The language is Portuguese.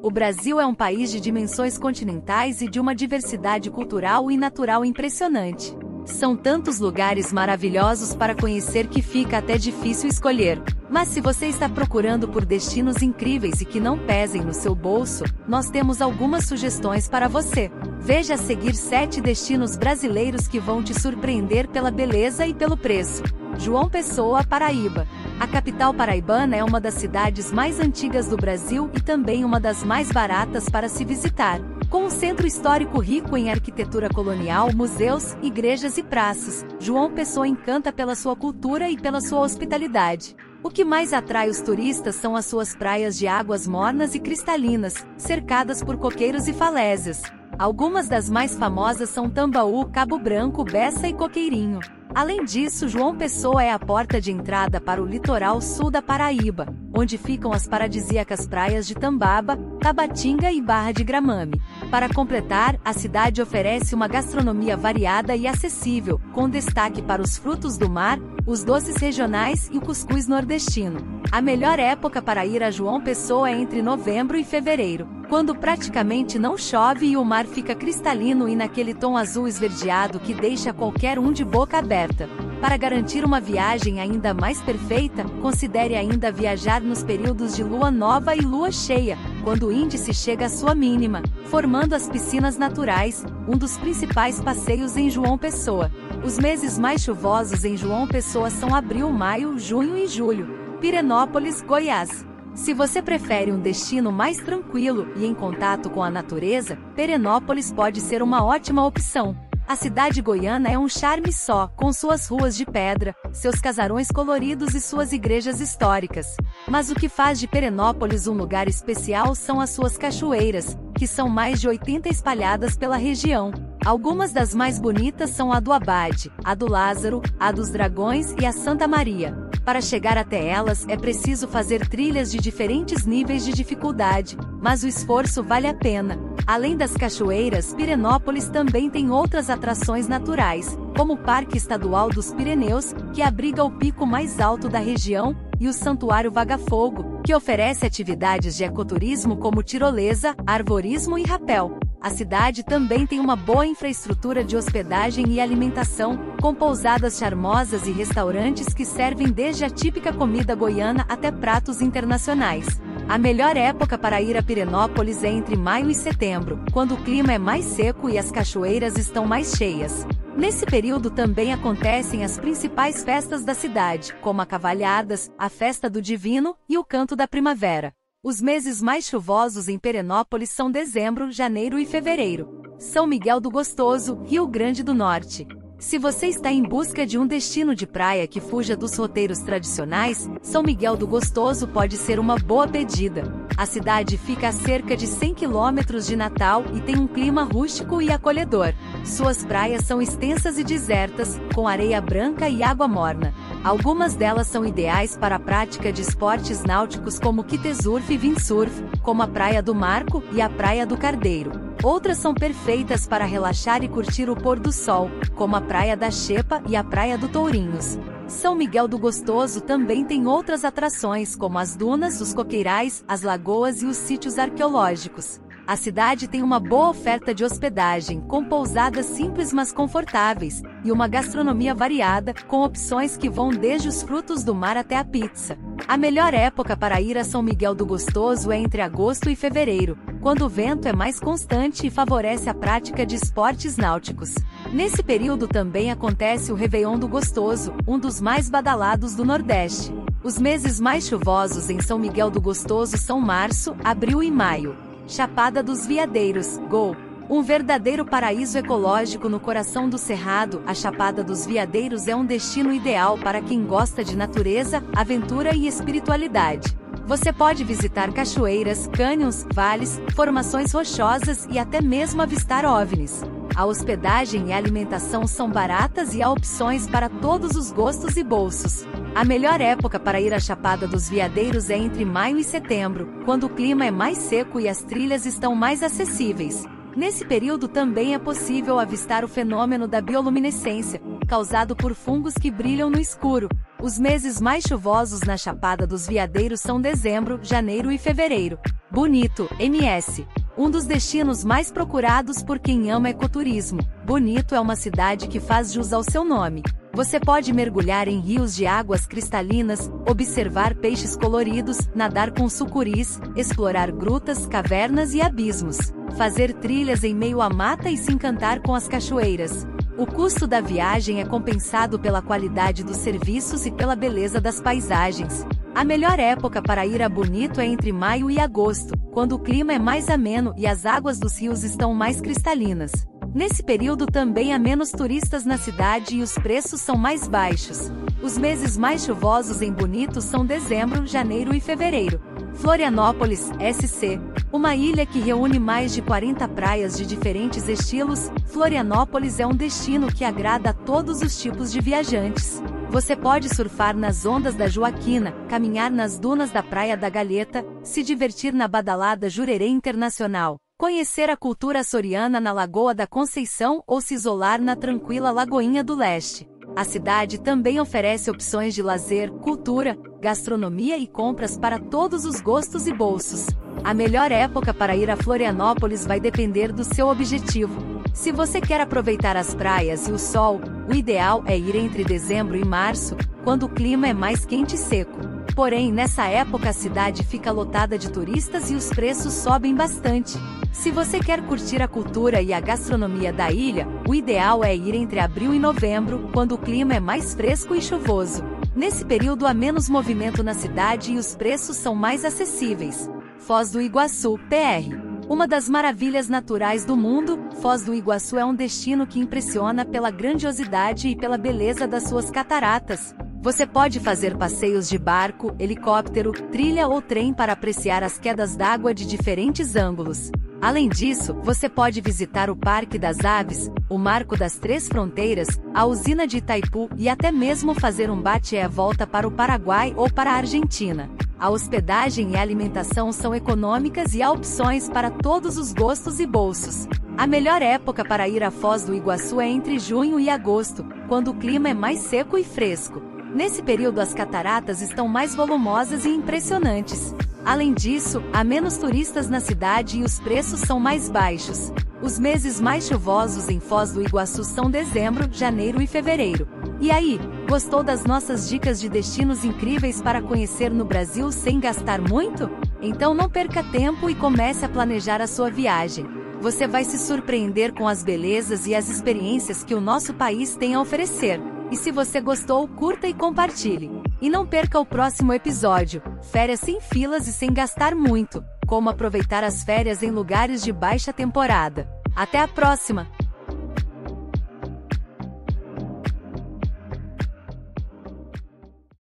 O Brasil é um país de dimensões continentais e de uma diversidade cultural e natural impressionante. São tantos lugares maravilhosos para conhecer que fica até difícil escolher. Mas se você está procurando por destinos incríveis e que não pesem no seu bolso, nós temos algumas sugestões para você. Veja a seguir 7 destinos brasileiros que vão te surpreender pela beleza e pelo preço. João Pessoa, Paraíba. A capital paraibana é uma das cidades mais antigas do Brasil e também uma das mais baratas para se visitar. Com um centro histórico rico em arquitetura colonial, museus, igrejas e praças, João Pessoa encanta pela sua cultura e pela sua hospitalidade. O que mais atrai os turistas são as suas praias de águas mornas e cristalinas, cercadas por coqueiros e falésias. Algumas das mais famosas são Tambaú, Cabo Branco, Bessa e Coqueirinho. Além disso, João Pessoa é a porta de entrada para o litoral sul da Paraíba, onde ficam as paradisíacas praias de Tambaba, Tabatinga e Barra de Gramame. Para completar, a cidade oferece uma gastronomia variada e acessível, com destaque para os frutos do mar, os doces regionais e o cuscuz nordestino. A melhor época para ir a João Pessoa é entre novembro e fevereiro, quando praticamente não chove e o mar fica cristalino e naquele tom azul esverdeado que deixa qualquer um de boca aberta. Para garantir uma viagem ainda mais perfeita, considere ainda viajar nos períodos de lua nova e lua cheia, quando o índice chega à sua mínima, formando as piscinas naturais, um dos principais passeios em João Pessoa. Os meses mais chuvosos em João Pessoa são abril, maio, junho e julho. Pirenópolis, Goiás. Se você prefere um destino mais tranquilo e em contato com a natureza, Perenópolis pode ser uma ótima opção. A cidade goiana é um charme só, com suas ruas de pedra, seus casarões coloridos e suas igrejas históricas. Mas o que faz de Perenópolis um lugar especial são as suas cachoeiras, que são mais de 80 espalhadas pela região. Algumas das mais bonitas são a do Abade, a do Lázaro, a dos Dragões e a Santa Maria. Para chegar até elas é preciso fazer trilhas de diferentes níveis de dificuldade, mas o esforço vale a pena. Além das cachoeiras, Pirenópolis também tem outras atrações naturais, como o Parque Estadual dos Pirineus, que abriga o pico mais alto da região, e o Santuário Vagafogo, que oferece atividades de ecoturismo como tirolesa, arvorismo e rapel. A cidade também tem uma boa infraestrutura de hospedagem e alimentação, com pousadas charmosas e restaurantes que servem desde a típica comida goiana até pratos internacionais. A melhor época para ir a Pirenópolis é entre maio e setembro, quando o clima é mais seco e as cachoeiras estão mais cheias. Nesse período também acontecem as principais festas da cidade, como a Cavalhadas, a Festa do Divino e o Canto da Primavera. Os meses mais chuvosos em Perenópolis são dezembro, janeiro e fevereiro. São Miguel do Gostoso, Rio Grande do Norte. Se você está em busca de um destino de praia que fuja dos roteiros tradicionais, São Miguel do Gostoso pode ser uma boa pedida. A cidade fica a cerca de 100 quilômetros de Natal e tem um clima rústico e acolhedor. Suas praias são extensas e desertas, com areia branca e água morna. Algumas delas são ideais para a prática de esportes náuticos como kitesurf e windsurf, como a Praia do Marco e a Praia do Cardeiro. Outras são perfeitas para relaxar e curtir o pôr do sol, como a Praia da Xepa e a Praia do Tourinhos. São Miguel do Gostoso também tem outras atrações como as dunas, os coqueirais, as lagoas e os sítios arqueológicos. A cidade tem uma boa oferta de hospedagem, com pousadas simples mas confortáveis, e uma gastronomia variada, com opções que vão desde os frutos do mar até a pizza. A melhor época para ir a São Miguel do Gostoso é entre agosto e fevereiro, quando o vento é mais constante e favorece a prática de esportes náuticos. Nesse período também acontece o Réveillon do Gostoso, um dos mais badalados do Nordeste. Os meses mais chuvosos em São Miguel do Gostoso são março, abril e maio. Chapada dos Veadeiros, Go. Um verdadeiro paraíso ecológico no coração do Cerrado, a Chapada dos Veadeiros é um destino ideal para quem gosta de natureza, aventura e espiritualidade. Você pode visitar cachoeiras, cânions, vales, formações rochosas e até mesmo avistar ovnis. A hospedagem e a alimentação são baratas e há opções para todos os gostos e bolsos. A melhor época para ir à Chapada dos Veadeiros é entre maio e setembro, quando o clima é mais seco e as trilhas estão mais acessíveis. Nesse período também é possível avistar o fenômeno da bioluminescência, causado por fungos que brilham no escuro. Os meses mais chuvosos na Chapada dos Veadeiros são dezembro, janeiro e fevereiro. Bonito, MS. Um dos destinos mais procurados por quem ama ecoturismo. Bonito é uma cidade que faz jus ao seu nome. Você pode mergulhar em rios de águas cristalinas, observar peixes coloridos, nadar com sucuris, explorar grutas, cavernas e abismos, fazer trilhas em meio à mata e se encantar com as cachoeiras. O custo da viagem é compensado pela qualidade dos serviços e pela beleza das paisagens. A melhor época para ir a Bonito é entre maio e agosto, quando o clima é mais ameno e as águas dos rios estão mais cristalinas. Nesse período também há menos turistas na cidade e os preços são mais baixos. Os meses mais chuvosos em Bonito são dezembro, janeiro e fevereiro. Florianópolis, SC. Uma ilha que reúne mais de 40 praias de diferentes estilos, Florianópolis é um destino que agrada a todos os tipos de viajantes. Você pode surfar nas ondas da Joaquina, caminhar nas dunas da Praia da Galheta, se divertir na badalada Jurerê Internacional, conhecer a cultura açoriana na Lagoa da Conceição ou se isolar na tranquila Lagoinha do Leste. A cidade também oferece opções de lazer, cultura, gastronomia e compras para todos os gostos e bolsos. A melhor época para ir a Florianópolis vai depender do seu objetivo. Se você quer aproveitar as praias e o sol, o ideal é ir entre dezembro e março, quando o clima é mais quente e seco. Porém, nessa época a cidade fica lotada de turistas e os preços sobem bastante. Se você quer curtir a cultura e a gastronomia da ilha, o ideal é ir entre abril e novembro, quando o clima é mais fresco e chuvoso. Nesse período há menos movimento na cidade e os preços são mais acessíveis. Foz do Iguaçu, PR. Uma das maravilhas naturais do mundo, Foz do Iguaçu é um destino que impressiona pela grandiosidade e pela beleza das suas cataratas. Você pode fazer passeios de barco, helicóptero, trilha ou trem para apreciar as quedas d'água de diferentes ângulos. Além disso, você pode visitar o Parque das Aves, o Marco das Três Fronteiras, a usina de Itaipu e até mesmo fazer um bate-e-volta para o Paraguai ou para a Argentina. A hospedagem e a alimentação são econômicas e há opções para todos os gostos e bolsos. A melhor época para ir a Foz do Iguaçu é entre junho e agosto, quando o clima é mais seco e fresco. Nesse período as cataratas estão mais volumosas e impressionantes. Além disso, há menos turistas na cidade e os preços são mais baixos. Os meses mais chuvosos em Foz do Iguaçu são dezembro, janeiro e fevereiro. E aí, gostou das nossas dicas de destinos incríveis para conhecer no Brasil sem gastar muito? Então não perca tempo e comece a planejar a sua viagem. Você vai se surpreender com as belezas e as experiências que o nosso país tem a oferecer. E se você gostou, curta e compartilhe. E não perca o próximo episódio: Férias sem filas e sem gastar muito. Como aproveitar as férias em lugares de baixa temporada. Até a próxima!